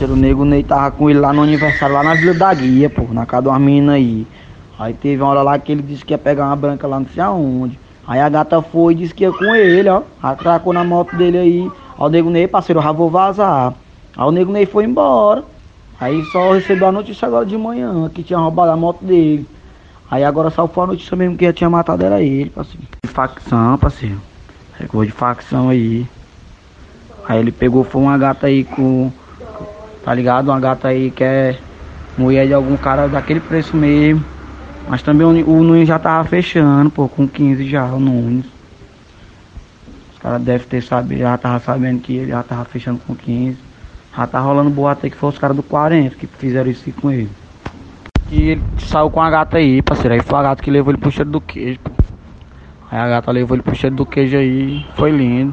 O nego Ney tava com ele lá no aniversário, lá na Vila da Guia, pô, na casa de uma menina aí. Aí teve uma hora lá que ele disse que ia pegar uma branca lá não sei aonde. Aí a gata foi e disse que ia com ele, ó. Atracou na moto dele aí. Aí o nego Ney, parceiro, já vou vazar. Aí o nego Ney foi embora. Aí só recebeu a notícia agora de manhã que tinha roubado a moto dele. Aí agora só foi a notícia mesmo que já tinha matado era ele, parceiro. De facção, parceiro. Pegou de facção aí. Aí ele pegou, foi uma gata aí com. Tá ligado? Uma gata aí que é mulher de algum cara daquele preço mesmo. Mas também o, o Nunes já tava fechando, pô, com 15 já, o Nunes. Os caras devem ter sabido, já tava sabendo que ele já tava fechando com 15. Já tá rolando boato aí que foi os caras do 40 que fizeram isso com ele. E ele saiu com a gata aí, parceiro. Aí foi a gata que levou ele pro cheiro do queijo, pô. Aí a gata levou ele pro cheiro do queijo aí, foi lindo.